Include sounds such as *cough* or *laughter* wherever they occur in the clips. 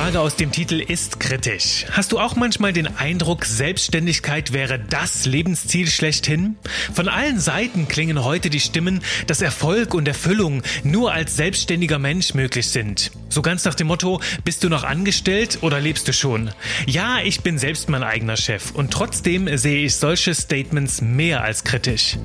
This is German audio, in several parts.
Frage aus dem Titel ist kritisch. Hast du auch manchmal den Eindruck, Selbstständigkeit wäre das Lebensziel schlechthin? Von allen Seiten klingen heute die Stimmen, dass Erfolg und Erfüllung nur als selbstständiger Mensch möglich sind. So ganz nach dem Motto, bist du noch angestellt oder lebst du schon? Ja, ich bin selbst mein eigener Chef und trotzdem sehe ich solche Statements mehr als kritisch.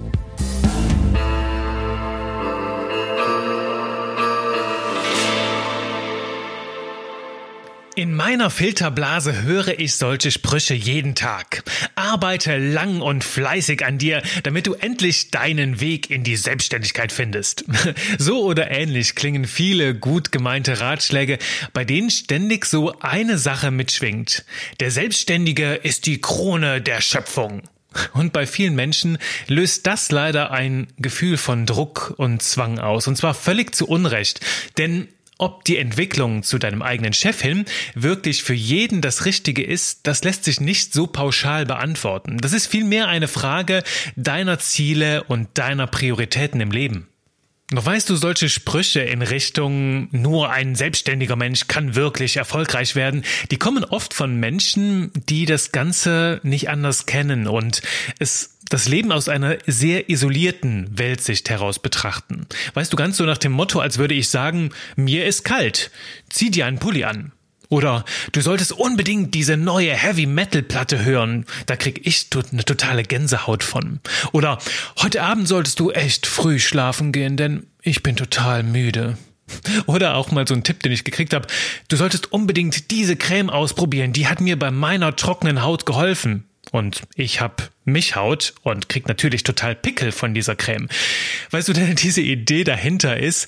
In meiner Filterblase höre ich solche Sprüche jeden Tag. Arbeite lang und fleißig an dir, damit du endlich deinen Weg in die Selbstständigkeit findest. *laughs* So oder ähnlich klingen viele gut gemeinte Ratschläge, bei denen ständig so eine Sache mitschwingt. Der Selbstständige ist die Krone der Schöpfung. Und bei vielen Menschen löst das leider ein Gefühl von Druck und Zwang aus. Und zwar völlig zu Unrecht. Denn ob die Entwicklung zu deinem eigenen Chef hin wirklich für jeden das Richtige ist, das lässt sich nicht so pauschal beantworten. Das ist vielmehr eine Frage deiner Ziele und deiner Prioritäten im Leben. Noch weißt du, solche Sprüche in Richtung nur ein selbstständiger Mensch kann wirklich erfolgreich werden, die kommen oft von Menschen, die das Ganze nicht anders kennen und es das Leben aus einer sehr isolierten Weltsicht heraus betrachten. Weißt du, ganz so nach dem Motto, als würde ich sagen, mir ist kalt, zieh dir einen Pulli an. Oder du solltest unbedingt diese neue Heavy Metal Platte hören, da krieg ich eine totale Gänsehaut von. Oder heute Abend solltest du echt früh schlafen gehen, denn ich bin total müde. *laughs* Oder auch mal so ein Tipp, den ich gekriegt habe, du solltest unbedingt diese Creme ausprobieren, die hat mir bei meiner trockenen Haut geholfen. Und ich hab Mischhaut und krieg natürlich total Pickel von dieser Creme. Weißt du denn, *laughs* diese Idee dahinter ist,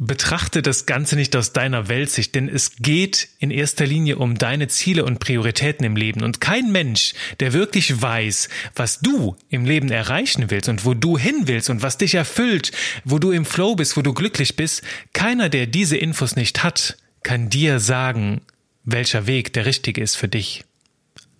betrachte das Ganze nicht aus deiner Weltsicht, denn es geht in erster Linie um deine Ziele und Prioritäten im Leben. Und kein Mensch, der wirklich weiß, was du im Leben erreichen willst und wo du hin willst und was dich erfüllt, wo du im Flow bist, wo du glücklich bist, keiner, der diese Infos nicht hat, kann dir sagen, welcher Weg der richtige ist für dich.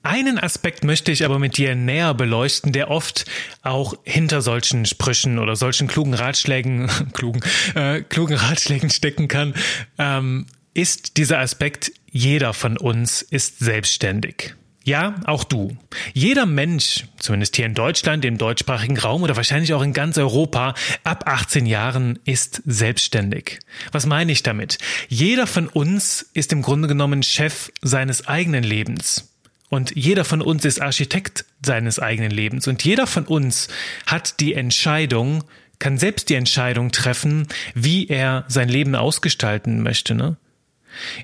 Einen Aspekt möchte ich aber mit dir näher beleuchten, der oft auch hinter solchen Sprüchen oder solchen klugen Ratschlägen, *laughs* klugen, äh, klugen Ratschlägen stecken kann, ähm, ist dieser Aspekt, jeder von uns ist selbstständig. Ja, auch du. Jeder Mensch, zumindest hier in Deutschland, im deutschsprachigen Raum oder wahrscheinlich auch in ganz Europa, ab 18 Jahren ist selbstständig. Was meine ich damit? Jeder von uns ist im Grunde genommen Chef seines eigenen Lebens. Und jeder von uns ist Architekt seines eigenen Lebens. Und jeder von uns hat die Entscheidung, kann selbst die Entscheidung treffen, wie er sein Leben ausgestalten möchte. Ne?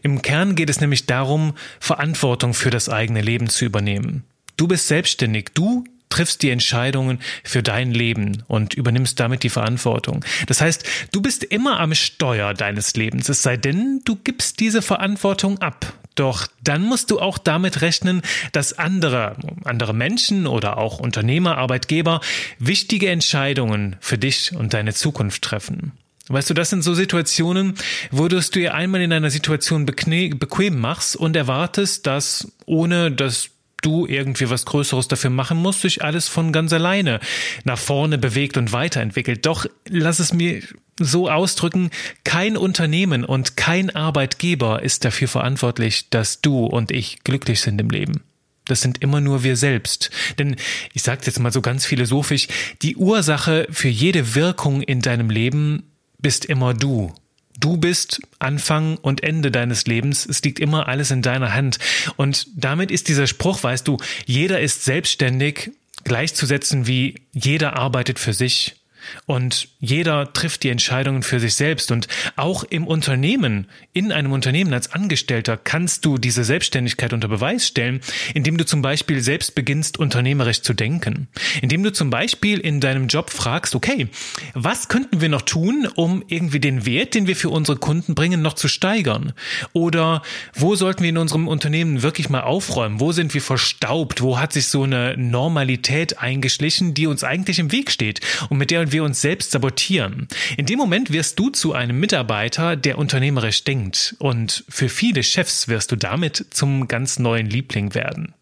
Im Kern geht es nämlich darum, Verantwortung für das eigene Leben zu übernehmen. Du bist selbstständig. Du triffst die Entscheidungen für dein Leben und übernimmst damit die Verantwortung. Das heißt, du bist immer am Steuer deines Lebens, es sei denn, du gibst diese Verantwortung ab. Doch dann musst du auch damit rechnen, dass andere, andere Menschen oder auch Unternehmer, Arbeitgeber wichtige Entscheidungen für dich und deine Zukunft treffen. Weißt du, das sind so Situationen, wo du es dir einmal in einer Situation bequem machst und erwartest, dass ohne dass du irgendwie was Größeres dafür machen musst, sich alles von ganz alleine nach vorne bewegt und weiterentwickelt. Doch lass es mir so ausdrücken, kein Unternehmen und kein Arbeitgeber ist dafür verantwortlich, dass du und ich glücklich sind im Leben. Das sind immer nur wir selbst. Denn ich sage jetzt mal so ganz philosophisch, die Ursache für jede Wirkung in deinem Leben bist immer du. Du bist Anfang und Ende deines Lebens. Es liegt immer alles in deiner Hand. Und damit ist dieser Spruch, weißt du, jeder ist selbstständig gleichzusetzen wie jeder arbeitet für sich. Und jeder trifft die Entscheidungen für sich selbst. Und auch im Unternehmen, in einem Unternehmen als Angestellter, kannst du diese Selbstständigkeit unter Beweis stellen, indem du zum Beispiel selbst beginnst, unternehmerisch zu denken. Indem du zum Beispiel in deinem Job fragst, okay, was könnten wir noch tun, um irgendwie den Wert, den wir für unsere Kunden bringen, noch zu steigern? Oder wo sollten wir in unserem Unternehmen wirklich mal aufräumen? Wo sind wir verstaubt? Wo hat sich so eine Normalität eingeschlichen, die uns eigentlich im Weg steht und mit der wir uns selbst sabotieren. In dem Moment wirst du zu einem Mitarbeiter, der unternehmerisch denkt und für viele Chefs wirst du damit zum ganz neuen Liebling werden.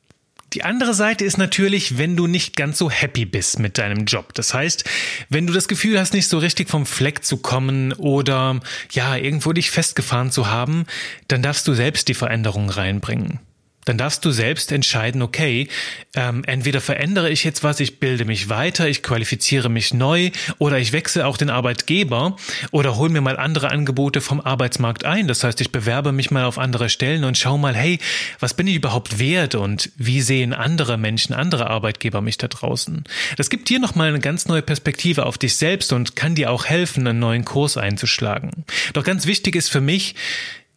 Die andere Seite ist natürlich, wenn du nicht ganz so happy bist mit deinem Job. Das heißt, wenn du das Gefühl hast, nicht so richtig vom Fleck zu kommen oder ja, irgendwo dich festgefahren zu haben, dann darfst du selbst die Veränderung reinbringen dann darfst du selbst entscheiden, okay, ähm, entweder verändere ich jetzt was, ich bilde mich weiter, ich qualifiziere mich neu oder ich wechsle auch den Arbeitgeber oder hol mir mal andere Angebote vom Arbeitsmarkt ein. Das heißt, ich bewerbe mich mal auf andere Stellen und schau mal, hey, was bin ich überhaupt wert und wie sehen andere Menschen, andere Arbeitgeber mich da draußen? Das gibt dir nochmal eine ganz neue Perspektive auf dich selbst und kann dir auch helfen, einen neuen Kurs einzuschlagen. Doch ganz wichtig ist für mich,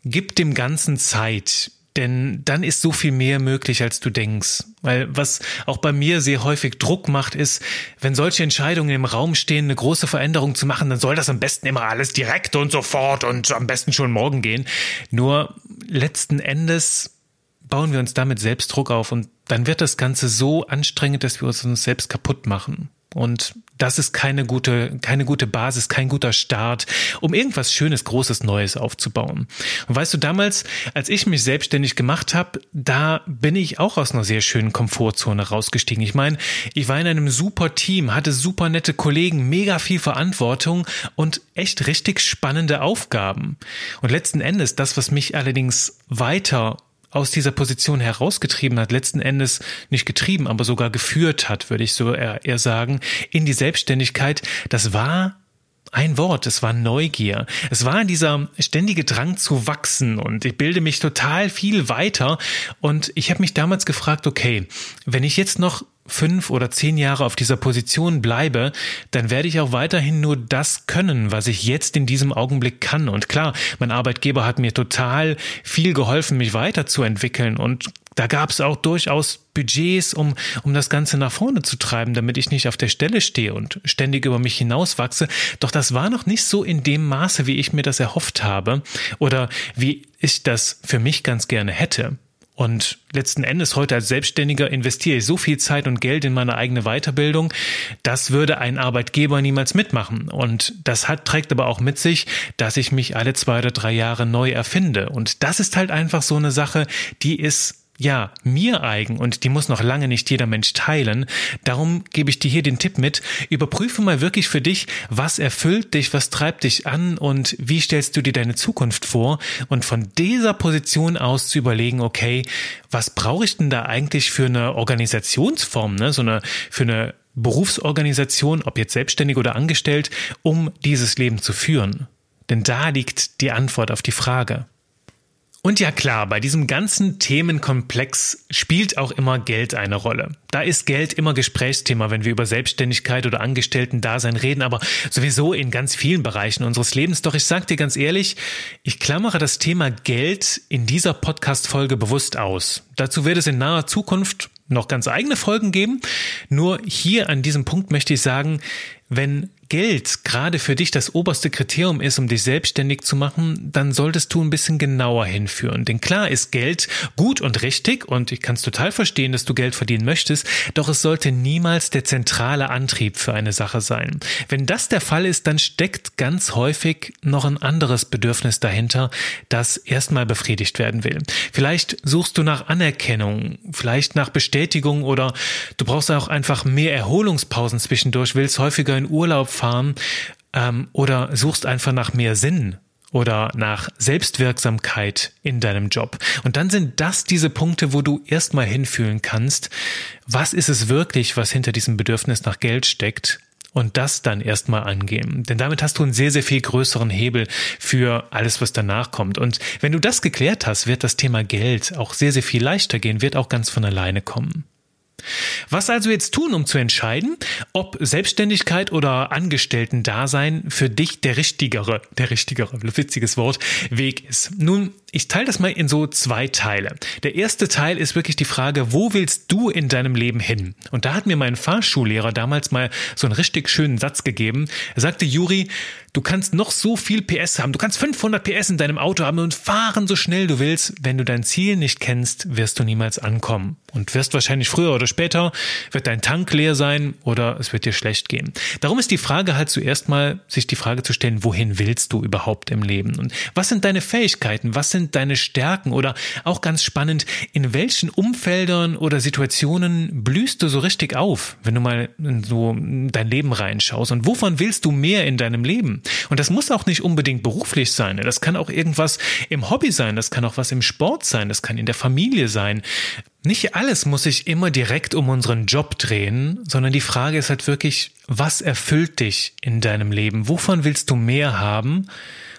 gib dem Ganzen Zeit denn dann ist so viel mehr möglich, als du denkst. Weil was auch bei mir sehr häufig Druck macht, ist, wenn solche Entscheidungen im Raum stehen, eine große Veränderung zu machen, dann soll das am besten immer alles direkt und sofort und am besten schon morgen gehen. Nur letzten Endes bauen wir uns damit selbst Druck auf und dann wird das Ganze so anstrengend, dass wir uns selbst kaputt machen. Und das ist keine gute, keine gute Basis, kein guter Start, um irgendwas Schönes, Großes, Neues aufzubauen. Und weißt du, damals, als ich mich selbstständig gemacht habe, da bin ich auch aus einer sehr schönen Komfortzone rausgestiegen. Ich meine, ich war in einem super Team, hatte super nette Kollegen, mega viel Verantwortung und echt richtig spannende Aufgaben. Und letzten Endes, das, was mich allerdings weiter aus dieser Position herausgetrieben hat, letzten Endes nicht getrieben, aber sogar geführt hat, würde ich so eher, sagen, in die Selbstständigkeit, das war ein Wort, es war Neugier. Es war dieser ständige Drang zu wachsen und ich bilde mich total viel weiter und ich habe mich damals gefragt, okay, wenn ich jetzt noch fünf oder zehn Jahre auf dieser Position bleibe, dann werde ich auch weiterhin nur das können, was ich jetzt in diesem Augenblick kann. Und klar, mein Arbeitgeber hat mir total viel geholfen, mich weiterzuentwickeln und da gab es auch durchaus Budgets, um, um das Ganze nach vorne zu treiben, damit ich nicht auf der Stelle stehe und ständig über mich hinauswachse. Doch das war noch nicht so in dem Maße, wie ich mir das erhofft habe oder wie ich das für mich ganz gerne hätte. Und letzten Endes heute als Selbstständiger investiere ich so viel Zeit und Geld in meine eigene Weiterbildung, das würde ein Arbeitgeber niemals mitmachen. Und das hat, trägt aber auch mit sich, dass ich mich alle zwei oder drei Jahre neu erfinde. Und das ist halt einfach so eine Sache, die ist ja, mir eigen und die muss noch lange nicht jeder Mensch teilen. Darum gebe ich dir hier den Tipp mit. Überprüfe mal wirklich für dich, was erfüllt dich, was treibt dich an und wie stellst du dir deine Zukunft vor und von dieser Position aus zu überlegen, okay, was brauche ich denn da eigentlich für eine Organisationsform, ne? so eine, für eine Berufsorganisation, ob jetzt selbstständig oder angestellt, um dieses Leben zu führen? Denn da liegt die Antwort auf die Frage. Und ja klar, bei diesem ganzen Themenkomplex spielt auch immer Geld eine Rolle. Da ist Geld immer Gesprächsthema, wenn wir über Selbstständigkeit oder Angestellten-Dasein reden, aber sowieso in ganz vielen Bereichen unseres Lebens. Doch ich sag dir ganz ehrlich, ich klammere das Thema Geld in dieser Podcast-Folge bewusst aus. Dazu wird es in naher Zukunft noch ganz eigene Folgen geben. Nur hier an diesem Punkt möchte ich sagen, wenn Geld gerade für dich das oberste Kriterium ist, um dich selbstständig zu machen, dann solltest du ein bisschen genauer hinführen. Denn klar ist Geld gut und richtig und ich kann es total verstehen, dass du Geld verdienen möchtest, doch es sollte niemals der zentrale Antrieb für eine Sache sein. Wenn das der Fall ist, dann steckt ganz häufig noch ein anderes Bedürfnis dahinter, das erstmal befriedigt werden will. Vielleicht suchst du nach Anerkennung, vielleicht nach Bestätigung oder du brauchst auch einfach mehr Erholungspausen zwischendurch, willst häufiger in Urlaub fahren ähm, oder suchst einfach nach mehr Sinn oder nach Selbstwirksamkeit in deinem Job. Und dann sind das diese Punkte, wo du erstmal hinfühlen kannst, was ist es wirklich, was hinter diesem Bedürfnis nach Geld steckt und das dann erstmal angehen. Denn damit hast du einen sehr, sehr viel größeren Hebel für alles, was danach kommt. Und wenn du das geklärt hast, wird das Thema Geld auch sehr, sehr viel leichter gehen, wird auch ganz von alleine kommen. Was also jetzt tun, um zu entscheiden, ob Selbstständigkeit oder Angestellten-Dasein für dich der richtigere, der richtigere, witziges Wort, Weg ist? Nun, ich teile das mal in so zwei Teile. Der erste Teil ist wirklich die Frage, wo willst du in deinem Leben hin? Und da hat mir mein Fahrschullehrer damals mal so einen richtig schönen Satz gegeben. Er sagte, Juri, du kannst noch so viel PS haben, du kannst 500 PS in deinem Auto haben und fahren so schnell du willst. Wenn du dein Ziel nicht kennst, wirst du niemals ankommen. Und wirst wahrscheinlich früher oder später, wird dein Tank leer sein oder es wird dir schlecht gehen. Darum ist die Frage halt zuerst mal, sich die Frage zu stellen, wohin willst du überhaupt im Leben? Und was sind deine Fähigkeiten? Was sind sind deine Stärken oder auch ganz spannend, in welchen Umfeldern oder Situationen blühst du so richtig auf, wenn du mal in so dein Leben reinschaust und wovon willst du mehr in deinem Leben? Und das muss auch nicht unbedingt beruflich sein, das kann auch irgendwas im Hobby sein, das kann auch was im Sport sein, das kann in der Familie sein. Nicht alles muss sich immer direkt um unseren Job drehen, sondern die Frage ist halt wirklich, was erfüllt dich in deinem Leben? Wovon willst du mehr haben?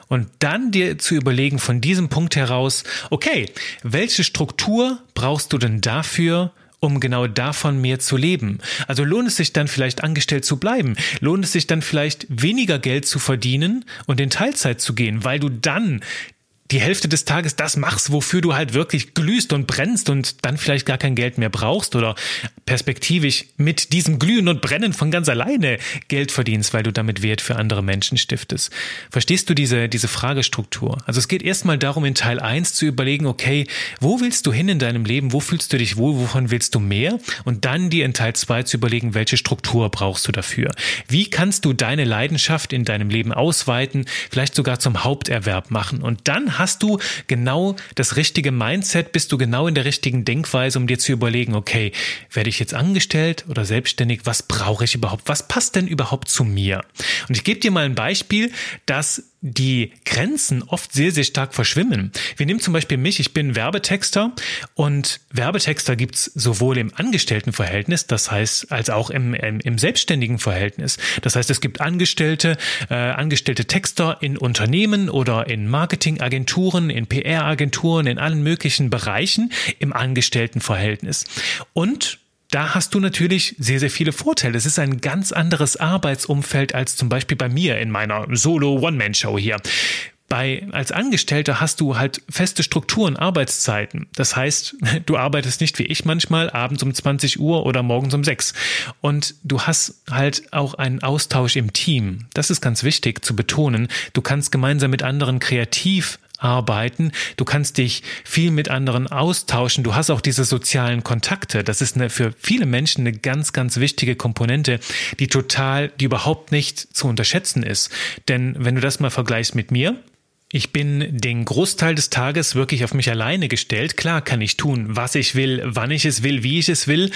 Und dann dir zu überlegen von diesem Punkt heraus, okay, welche Struktur brauchst du denn dafür, um genau davon mehr zu leben. Also lohnt es sich dann vielleicht angestellt zu bleiben? Lohnt es sich dann vielleicht weniger Geld zu verdienen und in Teilzeit zu gehen, weil du dann die Hälfte des Tages das machst, wofür du halt wirklich glühst und brennst und dann vielleicht gar kein Geld mehr brauchst oder perspektivisch mit diesem Glühen und Brennen von ganz alleine Geld verdienst, weil du damit Wert für andere Menschen stiftest. Verstehst du diese, diese Fragestruktur? Also es geht erstmal darum, in Teil 1 zu überlegen, okay, wo willst du hin in deinem Leben? Wo fühlst du dich wohl? Wovon willst du mehr? Und dann dir in Teil 2 zu überlegen, welche Struktur brauchst du dafür? Wie kannst du deine Leidenschaft in deinem Leben ausweiten, vielleicht sogar zum Haupterwerb machen? Und dann hast du genau das richtige Mindset, bist du genau in der richtigen Denkweise, um dir zu überlegen, okay, werde ich jetzt angestellt oder selbstständig? Was brauche ich überhaupt? Was passt denn überhaupt zu mir? Und ich gebe dir mal ein Beispiel, das die Grenzen oft sehr, sehr stark verschwimmen. Wir nehmen zum Beispiel mich, ich bin Werbetexter und Werbetexter gibt's sowohl im Angestelltenverhältnis, das heißt, als auch im, im, im selbstständigen Verhältnis. Das heißt, es gibt Angestellte, äh, angestellte Texter in Unternehmen oder in Marketingagenturen, in PR-Agenturen, in allen möglichen Bereichen im Angestelltenverhältnis. Und da hast du natürlich sehr, sehr viele Vorteile. Es ist ein ganz anderes Arbeitsumfeld als zum Beispiel bei mir in meiner Solo-One-Man-Show hier. Bei, als Angestellter hast du halt feste Strukturen, Arbeitszeiten. Das heißt, *laughs* du arbeitest nicht wie ich manchmal abends um 20 Uhr oder morgens um 6. Und du hast halt auch einen Austausch im Team. Das ist ganz wichtig zu betonen. Du kannst gemeinsam mit anderen kreativ arbeiten. Du kannst dich viel mit anderen austauschen. Du hast auch diese sozialen Kontakte. Das ist eine, für viele Menschen eine ganz, ganz wichtige Komponente, die total, die überhaupt nicht zu unterschätzen ist. Denn wenn du das mal vergleichst mit mir, ich bin den Großteil des Tages wirklich auf mich alleine gestellt. Klar kann ich tun, was ich will, wann ich es will, wie ich es will,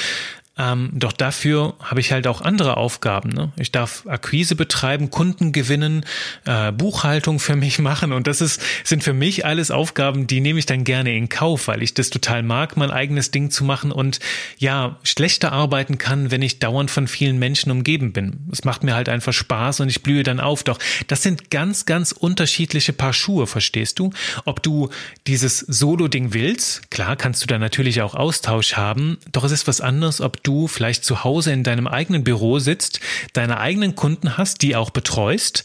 ähm, doch dafür habe ich halt auch andere Aufgaben. Ne? Ich darf Akquise betreiben, Kunden gewinnen, äh, Buchhaltung für mich *laughs* machen und das ist, sind für mich alles Aufgaben, die nehme ich dann gerne in Kauf, weil ich das total mag, mein eigenes Ding zu machen und ja, schlechter arbeiten kann, wenn ich dauernd von vielen Menschen umgeben bin. Es macht mir halt einfach Spaß und ich blühe dann auf. Doch das sind ganz, ganz unterschiedliche Paar Schuhe, verstehst du? Ob du dieses Solo-Ding willst, klar kannst du da natürlich auch Austausch haben, doch es ist was anderes, ob du vielleicht zu Hause in deinem eigenen Büro sitzt, deine eigenen Kunden hast, die auch betreust,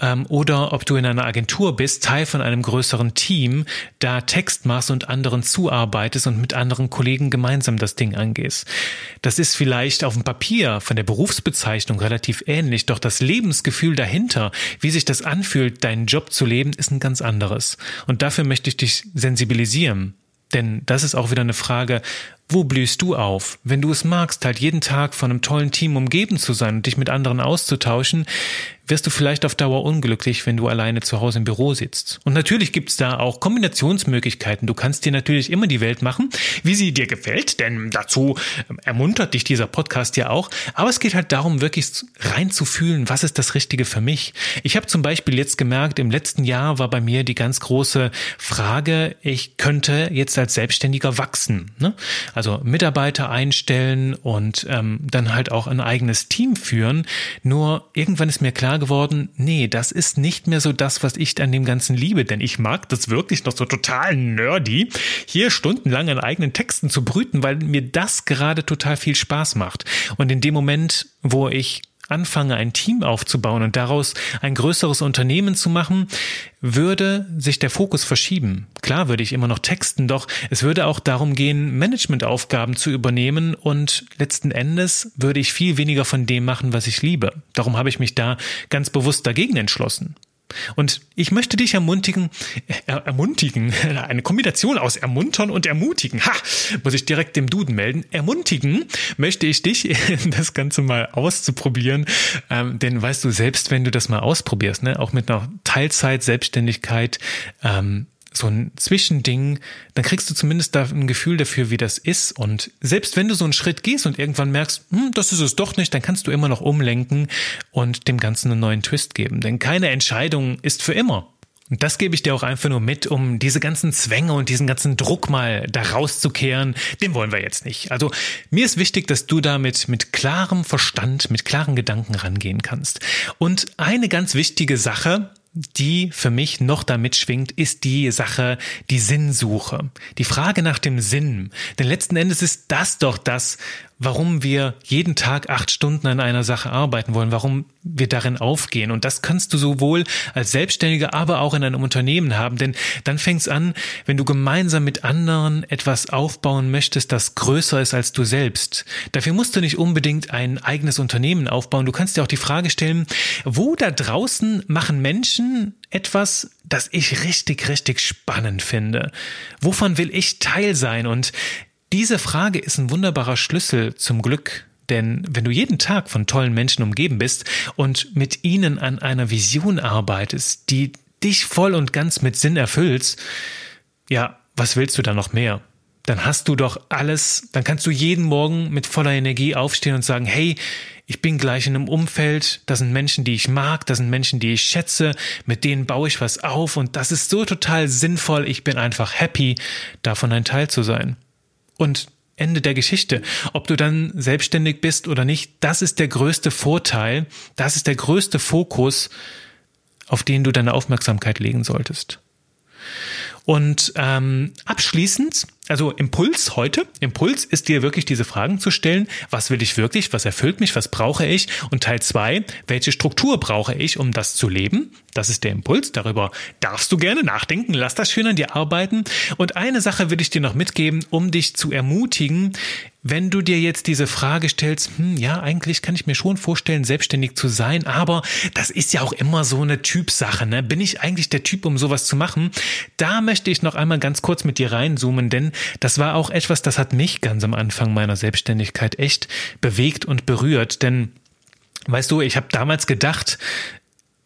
ähm, oder ob du in einer Agentur bist, Teil von einem größeren Team, da Text machst und anderen zuarbeitest und mit anderen Kollegen gemeinsam das Ding angehst. Das ist vielleicht auf dem Papier von der Berufsbezeichnung relativ ähnlich, doch das Lebensgefühl dahinter, wie sich das anfühlt, deinen Job zu leben, ist ein ganz anderes. Und dafür möchte ich dich sensibilisieren. Denn das ist auch wieder eine Frage, wo blühst du auf? Wenn du es magst, halt jeden Tag von einem tollen Team umgeben zu sein und dich mit anderen auszutauschen, wirst du vielleicht auf Dauer unglücklich, wenn du alleine zu Hause im Büro sitzt. Und natürlich gibt's da auch Kombinationsmöglichkeiten. Du kannst dir natürlich immer die Welt machen, wie sie dir gefällt, denn dazu ermuntert dich dieser Podcast ja auch. Aber es geht halt darum, wirklich reinzufühlen, was ist das Richtige für mich. Ich habe zum Beispiel jetzt gemerkt, im letzten Jahr war bei mir die ganz große Frage, ich könnte jetzt als Selbstständiger wachsen. Ne? Also Mitarbeiter einstellen und ähm, dann halt auch ein eigenes Team führen. Nur irgendwann ist mir klar geworden, nee, das ist nicht mehr so das, was ich an dem Ganzen liebe, denn ich mag das wirklich noch so total nerdy, hier stundenlang an eigenen Texten zu brüten, weil mir das gerade total viel Spaß macht. Und in dem Moment, wo ich anfange, ein Team aufzubauen und daraus ein größeres Unternehmen zu machen, würde sich der Fokus verschieben. Klar würde ich immer noch texten, doch es würde auch darum gehen, Managementaufgaben zu übernehmen und letzten Endes würde ich viel weniger von dem machen, was ich liebe. Darum habe ich mich da ganz bewusst dagegen entschlossen. Und ich möchte dich ermutigen, äh, ermutigen, *laughs* eine Kombination aus ermuntern und ermutigen. Ha, muss ich direkt dem Duden melden. Ermutigen möchte ich dich, *laughs* das Ganze mal auszuprobieren. Ähm, denn weißt du, selbst wenn du das mal ausprobierst, ne, auch mit einer Teilzeit-Selbstständigkeit, ähm, so ein Zwischending, dann kriegst du zumindest da ein Gefühl dafür, wie das ist. Und selbst wenn du so einen Schritt gehst und irgendwann merkst, hm, das ist es doch nicht, dann kannst du immer noch umlenken und dem Ganzen einen neuen Twist geben. Denn keine Entscheidung ist für immer. Und das gebe ich dir auch einfach nur mit, um diese ganzen Zwänge und diesen ganzen Druck mal da rauszukehren. Den wollen wir jetzt nicht. Also mir ist wichtig, dass du damit mit klarem Verstand, mit klaren Gedanken rangehen kannst. Und eine ganz wichtige Sache, die für mich noch damit schwingt, ist die Sache, die Sinnsuche. Die Frage nach dem Sinn. Denn letzten Endes ist das doch das, warum wir jeden Tag acht Stunden an einer Sache arbeiten wollen, warum wir darin aufgehen. Und das kannst du sowohl als Selbstständiger, aber auch in einem Unternehmen haben. Denn dann fängt es an, wenn du gemeinsam mit anderen etwas aufbauen möchtest, das größer ist als du selbst. Dafür musst du nicht unbedingt ein eigenes Unternehmen aufbauen. Du kannst dir auch die Frage stellen, wo da draußen machen Menschen etwas, das ich richtig, richtig spannend finde? Wovon will ich Teil sein? Und diese Frage ist ein wunderbarer Schlüssel zum Glück. Denn wenn du jeden Tag von tollen Menschen umgeben bist und mit ihnen an einer Vision arbeitest, die dich voll und ganz mit Sinn erfüllt, ja, was willst du da noch mehr? Dann hast du doch alles, dann kannst du jeden Morgen mit voller Energie aufstehen und sagen, hey, ich bin gleich in einem Umfeld, da sind Menschen, die ich mag, da sind Menschen, die ich schätze, mit denen baue ich was auf und das ist so total sinnvoll, ich bin einfach happy, davon ein Teil zu sein. Und Ende der Geschichte. Ob du dann selbstständig bist oder nicht, das ist der größte Vorteil, das ist der größte Fokus, auf den du deine Aufmerksamkeit legen solltest. Und ähm, abschließend, also Impuls heute, Impuls ist dir wirklich diese Fragen zu stellen, was will ich wirklich, was erfüllt mich, was brauche ich? Und Teil zwei, welche Struktur brauche ich, um das zu leben? Das ist der Impuls, darüber darfst du gerne nachdenken, lass das schön an dir arbeiten. Und eine Sache will ich dir noch mitgeben, um dich zu ermutigen, wenn du dir jetzt diese Frage stellst, hm, ja, eigentlich kann ich mir schon vorstellen, selbstständig zu sein, aber das ist ja auch immer so eine Typsache, ne? Bin ich eigentlich der Typ, um sowas zu machen? Da möchte ich noch einmal ganz kurz mit dir reinzoomen, denn das war auch etwas, das hat mich ganz am Anfang meiner Selbstständigkeit echt bewegt und berührt, denn Weißt du, ich habe damals gedacht,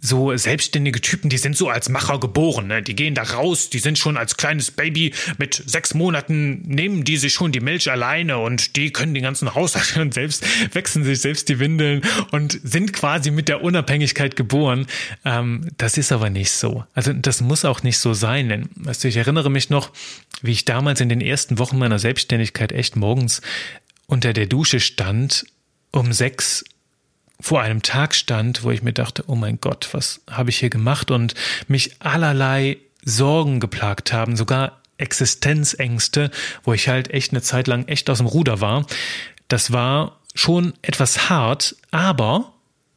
so selbstständige Typen, die sind so als Macher geboren, ne? Die gehen da raus, die sind schon als kleines Baby mit sechs Monaten, nehmen die sich schon die Milch alleine und die können den ganzen Haushalt *laughs* und selbst wechseln sich selbst die Windeln und sind quasi mit der Unabhängigkeit geboren. Ähm, das ist aber nicht so. Also das muss auch nicht so sein, denn weißt du, ich erinnere mich noch, wie ich damals in den ersten Wochen meiner Selbstständigkeit echt morgens unter der Dusche stand um sechs vor einem Tag stand, wo ich mir dachte, oh mein Gott, was habe ich hier gemacht und mich allerlei Sorgen geplagt haben, sogar Existenzängste, wo ich halt echt eine Zeit lang echt aus dem Ruder war. Das war schon etwas hart, aber,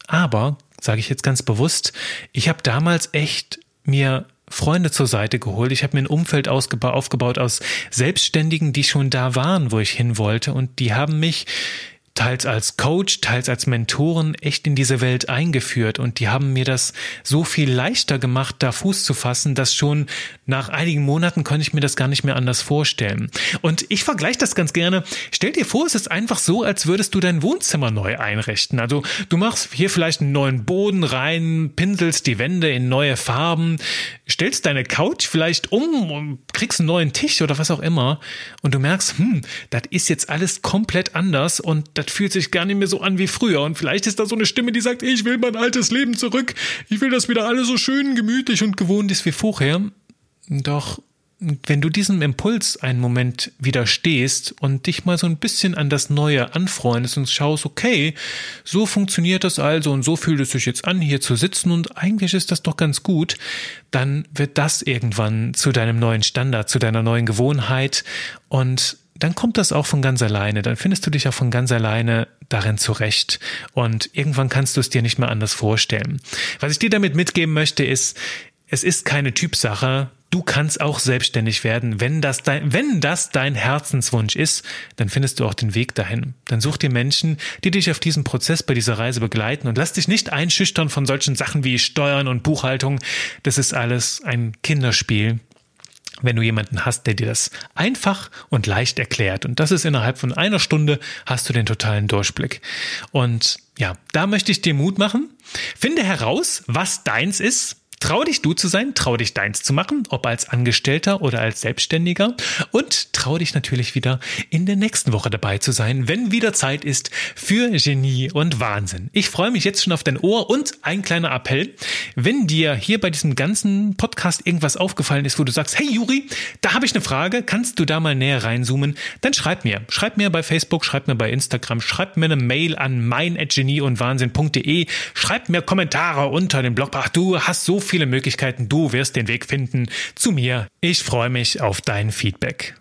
aber, sage ich jetzt ganz bewusst, ich habe damals echt mir Freunde zur Seite geholt. Ich habe mir ein Umfeld aufgebaut aus Selbstständigen, die schon da waren, wo ich hin wollte. Und die haben mich teils als Coach, teils als Mentoren echt in diese Welt eingeführt und die haben mir das so viel leichter gemacht, da Fuß zu fassen, dass schon nach einigen Monaten konnte ich mir das gar nicht mehr anders vorstellen. Und ich vergleiche das ganz gerne. Stell dir vor, es ist einfach so, als würdest du dein Wohnzimmer neu einrichten. Also du machst hier vielleicht einen neuen Boden rein, pinselst die Wände in neue Farben, stellst deine Couch vielleicht um und kriegst einen neuen Tisch oder was auch immer und du merkst, hm, das ist jetzt alles komplett anders und das fühlt sich gar nicht mehr so an wie früher. Und vielleicht ist da so eine Stimme, die sagt, ich will mein altes Leben zurück. Ich will, dass wieder alles so schön gemütlich und gewohnt ist wie vorher. Doch wenn du diesem Impuls einen Moment widerstehst und dich mal so ein bisschen an das Neue anfreundest und schaust, okay, so funktioniert das also und so fühlt es sich jetzt an, hier zu sitzen und eigentlich ist das doch ganz gut, dann wird das irgendwann zu deinem neuen Standard, zu deiner neuen Gewohnheit und dann kommt das auch von ganz alleine. Dann findest du dich auch von ganz alleine darin zurecht. Und irgendwann kannst du es dir nicht mehr anders vorstellen. Was ich dir damit mitgeben möchte, ist, es ist keine Typsache. Du kannst auch selbstständig werden. Wenn das dein, wenn das dein Herzenswunsch ist, dann findest du auch den Weg dahin. Dann such dir Menschen, die dich auf diesem Prozess bei dieser Reise begleiten und lass dich nicht einschüchtern von solchen Sachen wie Steuern und Buchhaltung. Das ist alles ein Kinderspiel wenn du jemanden hast, der dir das einfach und leicht erklärt. Und das ist innerhalb von einer Stunde hast du den totalen Durchblick. Und ja, da möchte ich dir Mut machen. Finde heraus, was deins ist. Trau dich du zu sein, trau dich deins zu machen, ob als Angestellter oder als Selbstständiger und trau dich natürlich wieder in der nächsten Woche dabei zu sein, wenn wieder Zeit ist für Genie und Wahnsinn. Ich freue mich jetzt schon auf dein Ohr und ein kleiner Appell, wenn dir hier bei diesem ganzen Podcast irgendwas aufgefallen ist, wo du sagst, hey Juri, da habe ich eine Frage, kannst du da mal näher reinzoomen, dann schreib mir. Schreib mir bei Facebook, schreib mir bei Instagram, schreib mir eine Mail an mein@genieundwahnsinn.de, schreib mir Kommentare unter dem Blog. Ach, du hast so viele Möglichkeiten, du wirst den Weg finden zu mir. Ich freue mich auf dein Feedback.